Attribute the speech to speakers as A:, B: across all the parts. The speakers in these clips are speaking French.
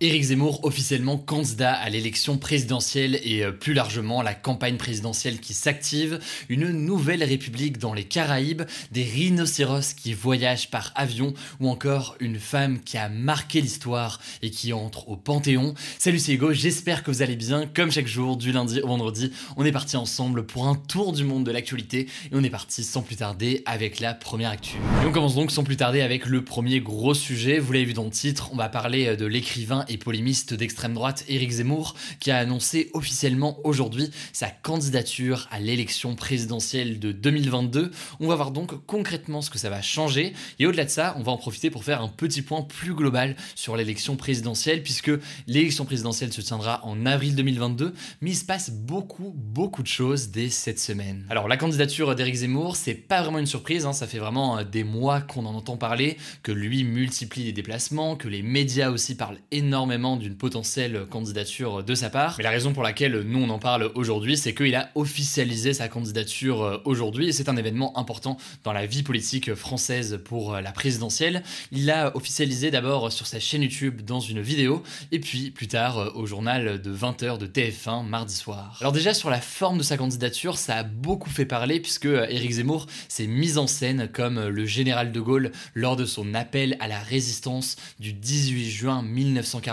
A: Éric Zemmour officiellement candidat à l'élection présidentielle et euh, plus largement la campagne présidentielle qui s'active, une nouvelle république dans les Caraïbes, des rhinocéros qui voyagent par avion ou encore une femme qui a marqué l'histoire et qui entre au Panthéon. Salut c'est Hugo, j'espère que vous allez bien. Comme chaque jour, du lundi au vendredi, on est parti ensemble pour un tour du monde de l'actualité et on est parti sans plus tarder avec la première actu. Et on commence donc sans plus tarder avec le premier gros sujet. Vous l'avez vu dans le titre, on va parler de l'écrivain et polémiste d'extrême droite Éric Zemmour qui a annoncé officiellement aujourd'hui sa candidature à l'élection présidentielle de 2022. On va voir donc concrètement ce que ça va changer et au-delà de ça, on va en profiter pour faire un petit point plus global sur l'élection présidentielle puisque l'élection présidentielle se tiendra en avril 2022 mais il se passe beaucoup beaucoup de choses dès cette semaine. Alors la candidature d'Éric Zemmour, c'est pas vraiment une surprise, hein, ça fait vraiment des mois qu'on en entend parler, que lui multiplie les déplacements, que les médias aussi parlent énormément d'une potentielle candidature de sa part. Mais la raison pour laquelle nous on en parle aujourd'hui, c'est qu'il a officialisé sa candidature euh, aujourd'hui et c'est un événement important dans la vie politique française pour euh, la présidentielle. Il l'a officialisé d'abord sur sa chaîne YouTube dans une vidéo et puis plus tard euh, au journal de 20h de TF1 mardi soir. Alors déjà sur la forme de sa candidature, ça a beaucoup fait parler puisque Éric Zemmour s'est mis en scène comme le général de Gaulle lors de son appel à la résistance du 18 juin 1940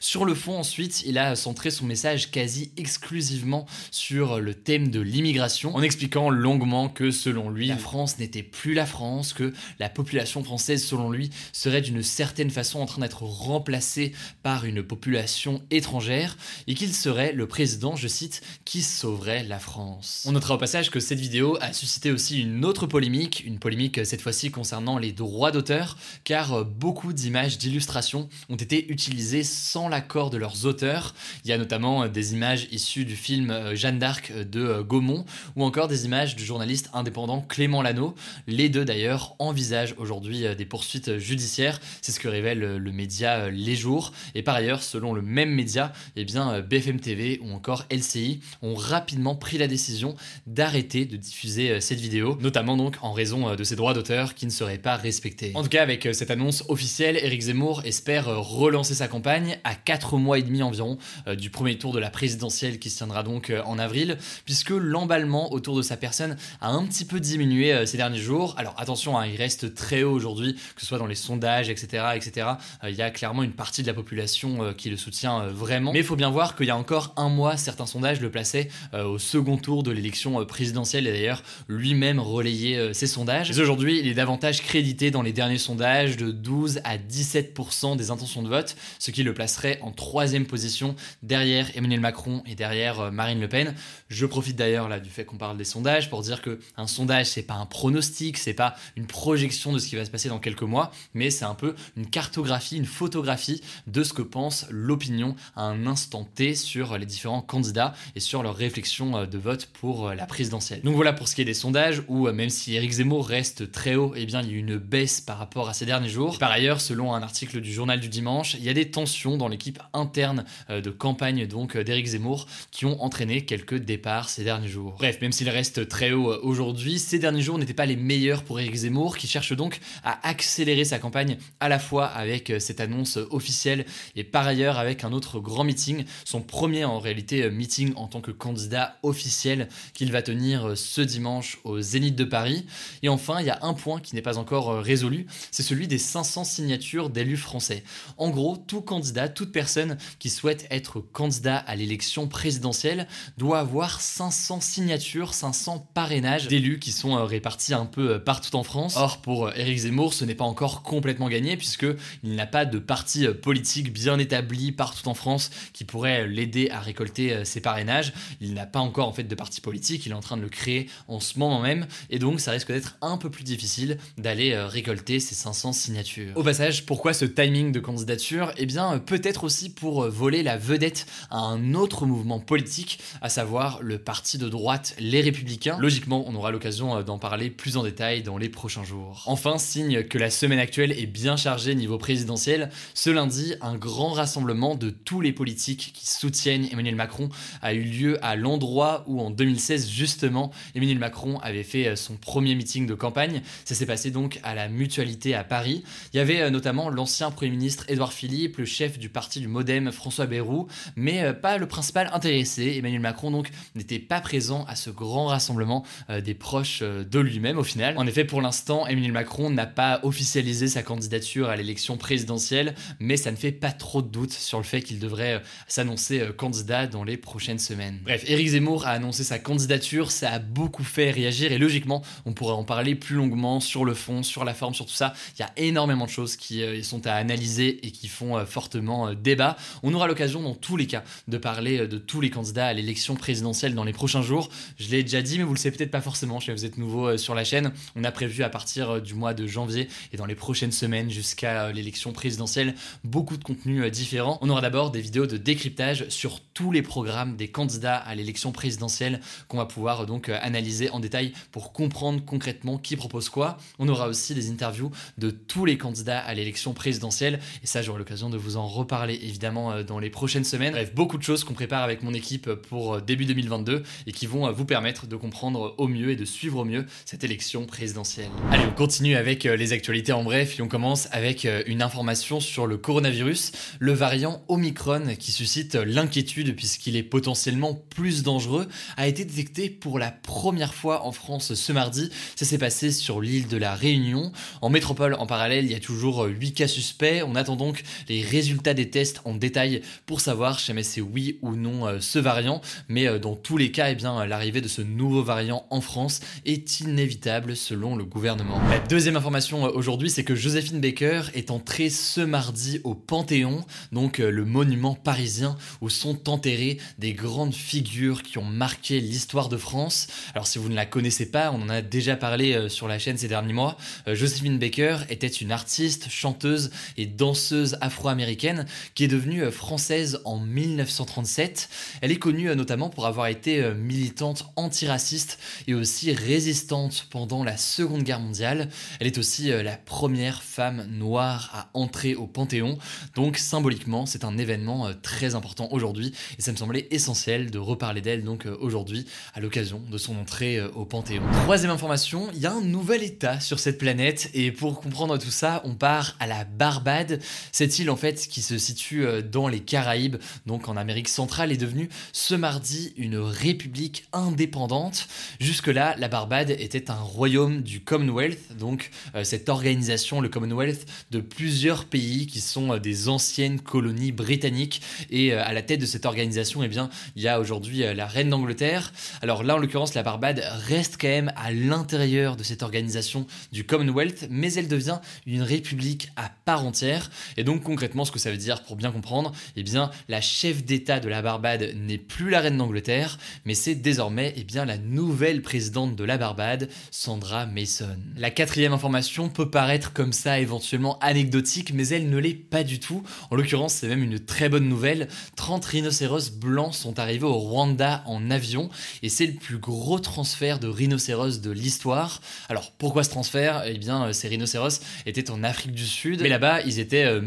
A: sur le fond, ensuite, il a centré son message quasi exclusivement sur le thème de l'immigration, en expliquant longuement que selon lui, la France n'était plus la France, que la population française, selon lui, serait d'une certaine façon en train d'être remplacée par une population étrangère, et qu'il serait le président, je cite, qui sauverait la France. On notera au passage que cette vidéo a suscité aussi une autre polémique, une polémique cette fois-ci concernant les droits d'auteur, car beaucoup d'images d'illustrations ont été utilisées sans l'accord de leurs auteurs. Il y a notamment euh, des images issues du film euh, Jeanne d'Arc euh, de Gaumont ou encore des images du journaliste indépendant Clément Lano. Les deux d'ailleurs envisagent aujourd'hui des poursuites judiciaires. C'est ce que révèle le média Les Jours. Et par ailleurs, selon le même média, eh bien, BFM TV ou encore LCI ont rapidement pris la décision d'arrêter de diffuser cette vidéo, notamment donc en raison de ces droits d'auteur qui ne seraient pas respectés. En tout cas, avec cette annonce officielle, Eric Zemmour espère relancer sa campagne à 4 mois et demi environ euh, du premier tour de la présidentielle qui se tiendra donc euh, en avril, puisque l'emballement autour de sa personne a un petit peu diminué euh, ces derniers jours. Alors attention, hein, il reste très haut aujourd'hui, que ce soit dans les sondages, etc. etc. il y a clairement une partie de la population qui le soutient vraiment. Mais il faut bien voir qu'il y a encore un mois, certains sondages le plaçaient au second tour de l'élection présidentielle, et d'ailleurs lui-même relayait ces sondages. Mais aujourd'hui, il est davantage crédité dans les derniers sondages de 12 à 17% des intentions de vote, ce qui le placerait en troisième position derrière Emmanuel Macron et derrière euh, Marine Le Pen. Je profite d'ailleurs là du fait qu'on parle des sondages pour dire que un sondage c'est pas un pronostic, c'est pas une projection de ce qui va se passer dans quelques mois, mais c'est un peu une cartographie, une photographie de ce que pense l'opinion à un instant T sur les différents candidats et sur leur réflexion euh, de vote pour euh, la présidentielle. Donc voilà pour ce qui est des sondages où même si Éric Zemmour reste très haut, eh bien il y a une baisse par rapport à ces derniers jours. par ailleurs, selon un article du journal du dimanche, il y a des tensions dans l'équipe interne euh, de campagne donc euh, d'Éric Zemmour qui ont entraîné quelques départs ces derniers jours. Bref, même s'il reste très haut euh, aujourd'hui, ces derniers jours n'étaient pas les meilleurs pour Éric Zemmour qui cherche donc à accélérer sa campagne à la fois avec cette annonce officielle et par ailleurs avec un autre grand meeting, son premier en réalité meeting en tant que candidat officiel qu'il va tenir ce dimanche au Zénith de Paris. Et enfin, il y a un point qui n'est pas encore résolu, c'est celui des 500 signatures d'élus français. En gros, tout candidat, toute personne qui souhaite être candidat à l'élection présidentielle doit avoir 500 signatures, 500 parrainages d'élus qui sont euh, répartis un peu euh, partout en France. Or, pour Éric Zemmour, ce n'est pas encore complètement gagné puisqu'il n'a pas de parti politique bien établi partout en France qui pourrait l'aider à récolter ses parrainages. Il n'a pas encore en fait de parti politique, il est en train de le créer en ce moment même et donc ça risque d'être un peu plus difficile d'aller récolter ces 500 signatures. Au passage, pourquoi ce timing de candidature Eh bien, peut-être aussi pour voler la vedette à un autre mouvement politique, à savoir le parti de droite Les Républicains. Logiquement, on aura l'occasion d'en parler plus en détail dans les prochains jours. Enfin, signe que la semaine actuelle est bien chargée niveau présidentiel, ce lundi, un grand rassemblement de tous les politiques qui soutiennent Emmanuel Macron a eu lieu à l'endroit où en 2016, justement, Emmanuel Macron avait fait son premier meeting de campagne. Ça s'est passé donc à la Mutualité à Paris. Il y avait euh, notamment l'ancien Premier ministre Édouard Philippe, le chef du parti du Modem François Bayrou, mais euh, pas le principal intéressé. Emmanuel Macron donc n'était pas présent à ce grand rassemblement euh, des proches de lui-même au final. En effet, pour l'instant, Emmanuel Macron n'a pas officialisé sa candidature à l'élection présidentielle, mais ça ne fait pas trop de doute sur le fait qu'il devrait s'annoncer candidat dans les prochaines semaines. Bref, Éric Zemmour a annoncé sa candidature, ça a beaucoup fait réagir et logiquement, on pourrait en parler plus longuement sur le fond, sur la forme, sur tout ça. Il y a énormément de choses qui euh, sont à analyser et qui font euh, fortement euh, débat. On aura l'occasion dans tous les cas de parler de tous les candidats à l'élection présidentielle dans les prochains jours. Je l'ai déjà dit, mais vous le savez peut-être pas forcément. Si vous êtes nouveau sur la chaîne, on a prévu à partir du mois de janvier et dans les prochaines semaines jusqu'à l'élection présidentielle beaucoup de contenus différents. On aura d'abord des vidéos de décryptage sur tous les programmes des candidats à l'élection présidentielle qu'on va pouvoir donc analyser en détail pour comprendre concrètement qui propose quoi. On aura aussi des interviews de tous les candidats à l'élection présidentielle. Et ça, j'aurai l'occasion de vous en reparler évidemment euh, dans les prochaines semaines. Bref, beaucoup de choses qu'on prépare avec mon équipe pour euh, début 2022 et qui vont euh, vous permettre de comprendre au mieux et de suivre au mieux cette élection présidentielle. Allez, on continue avec les actualités en bref et on commence avec une information sur le coronavirus, le variant Omicron qui suscite l'inquiétude puisqu'il est potentiellement plus dangereux, a été détecté pour la première fois en France ce mardi. Ça s'est passé sur l'île de la Réunion. En métropole, en parallèle, il y a toujours 8 cas suspects. On attend donc les résultats des tests en détail pour savoir si c'est oui ou non euh, ce variant. Mais euh, dans tous les cas, eh bien, l'arrivée de ce nouveau variant en France est inévitable selon le gouvernement. La deuxième information euh, aujourd'hui, c'est que Joséphine Baker est entrée ce mardi au Panthéon, donc le monument parisien où sont enterrées des grandes figures qui ont marqué l'histoire de France. Alors si vous ne la connaissez pas, on en a déjà parlé sur la chaîne ces derniers mois. Joséphine Baker était une artiste, chanteuse et danseuse afro-américaine qui est devenue euh, française en 1937. Elle est connue euh, notamment pour avoir été euh, militante antiraciste et aussi résistante pendant la Seconde Guerre mondiale. Elle est aussi la première femme noire à entrer au Panthéon. Donc symboliquement, c'est un événement très important aujourd'hui et ça me semblait essentiel de reparler d'elle donc aujourd'hui à l'occasion de son entrée au Panthéon. Troisième information, il y a un nouvel état sur cette planète et pour comprendre tout ça, on part à la Barbade. Cette île, en fait, qui se situe euh, dans les Caraïbes, donc en Amérique centrale, est devenue ce mardi une république indépendante. Jusque-là, la Barbade était un royaume du Commonwealth, donc euh, cette organisation, le Commonwealth, de plusieurs pays qui sont euh, des anciennes colonies britanniques. Et à la tête de cette organisation, eh bien, il y a aujourd'hui la reine d'Angleterre. Alors là, en l'occurrence, la Barbade reste quand même à l'intérieur de cette organisation du Commonwealth, mais elle devient une république à part entière. Et donc concrètement, ce que ça veut dire, pour bien comprendre, eh bien, la chef d'État de la Barbade n'est plus la reine d'Angleterre, mais c'est désormais eh bien, la nouvelle présidente de la Barbade, Sandra Mason. La quatrième information peut paraître comme ça éventuellement anecdotique, mais elle ne l'est pas du tout. En l'occurrence, c'est même une très bonne nouvelle. 30 rhinocéros blancs sont arrivés au Rwanda en avion, et c'est le plus gros transfert de rhinocéros de l'histoire. Alors pourquoi ce transfert? Eh bien, ces rhinocéros étaient en Afrique du Sud, mais là-bas, ils étaient euh,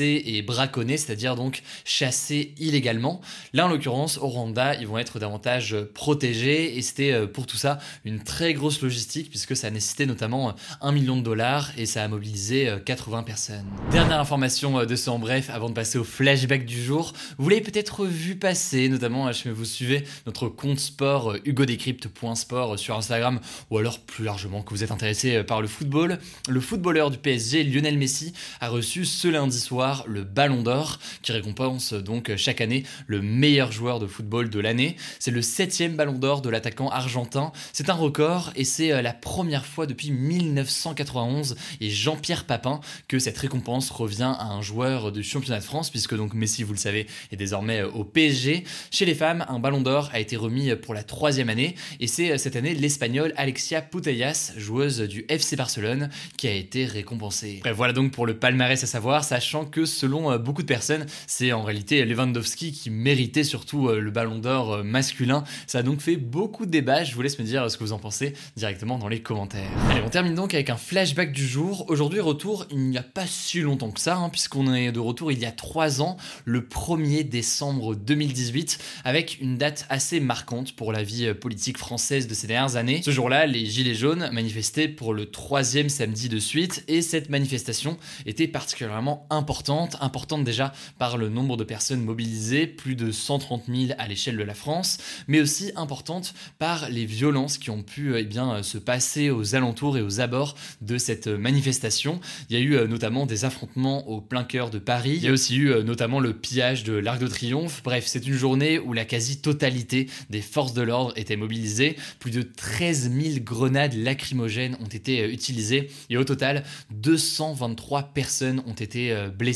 A: et braconnés, c'est-à-dire donc chassés illégalement. Là, en l'occurrence, au Rwanda, ils vont être davantage euh, protégés, et c'était euh, pour tout ça une très grosse logistique, puisque ça nécessitait notamment un million de dollars, et ça a mobilisé 80 personnes. Dernière information de ce en bref, avant de passer au flashback du jour, vous l'avez peut-être vu passer, notamment si vous suivez notre compte sport hugodécrypte.sport sur Instagram, ou alors plus largement que vous êtes intéressé par le football. Le footballeur du PSG, Lionel Messi, a reçu ce lundi soir le Ballon d'Or, qui récompense donc chaque année le meilleur joueur de football de l'année. C'est le septième Ballon d'Or de l'attaquant argentin. C'est un record et c'est euh, la première fois depuis 1991 et Jean-Pierre Papin que cette récompense revient à un joueur du championnat de France, puisque donc Messi, vous le savez, est désormais euh, au PSG. Chez les femmes, un Ballon d'Or a été remis pour la troisième année et c'est euh, cette année l'Espagnole Alexia Putellas, joueuse du FC Barcelone, qui a été récompensée. Voilà donc pour le palmarès à savoir, sachant que selon beaucoup de personnes, c'est en réalité Lewandowski qui méritait surtout le Ballon d'Or masculin. Ça a donc fait beaucoup de débats, je vous laisse me dire ce que vous en pensez directement dans les commentaires. On termine donc avec un flashback du jour. Aujourd'hui, retour il n'y a pas si longtemps que ça, hein, puisqu'on est de retour il y a trois ans, le 1er décembre 2018, avec une date assez marquante pour la vie politique française de ces dernières années. Ce jour-là, les Gilets jaunes manifestaient pour le troisième samedi de suite, et cette manifestation était particulièrement importante, importante déjà par le nombre de personnes mobilisées, plus de 130 000 à l'échelle de la France, mais aussi importante par les violences qui ont pu eh bien, se passer aux alentours et aux abords de cette manifestation. Il y a eu euh, notamment des affrontements au plein cœur de Paris. Il y a aussi eu euh, notamment le pillage de l'Arc de Triomphe. Bref, c'est une journée où la quasi-totalité des forces de l'ordre étaient mobilisées. Plus de 13 000 grenades lacrymogènes ont été euh, utilisées et au total, 223 personnes ont été blessées.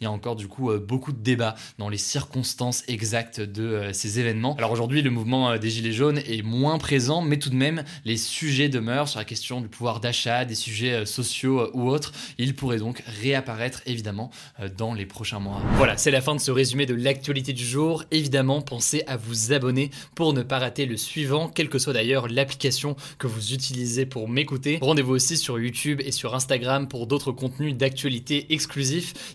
A: Il y a encore du coup beaucoup de débats dans les circonstances exactes de ces événements. Alors aujourd'hui, le mouvement des Gilets jaunes est moins présent, mais tout de même, les sujets demeurent sur la question du pouvoir d'achat, des sujets sociaux ou autres. Il pourrait donc réapparaître évidemment euh, dans les prochains mois. Voilà, c'est la fin de ce résumé de l'actualité du jour. Évidemment, pensez à vous abonner pour ne pas rater le suivant, quelle que soit d'ailleurs l'application que vous utilisez pour m'écouter. Rendez-vous aussi sur YouTube et sur Instagram pour d'autres contenus d'actualité exclusifs.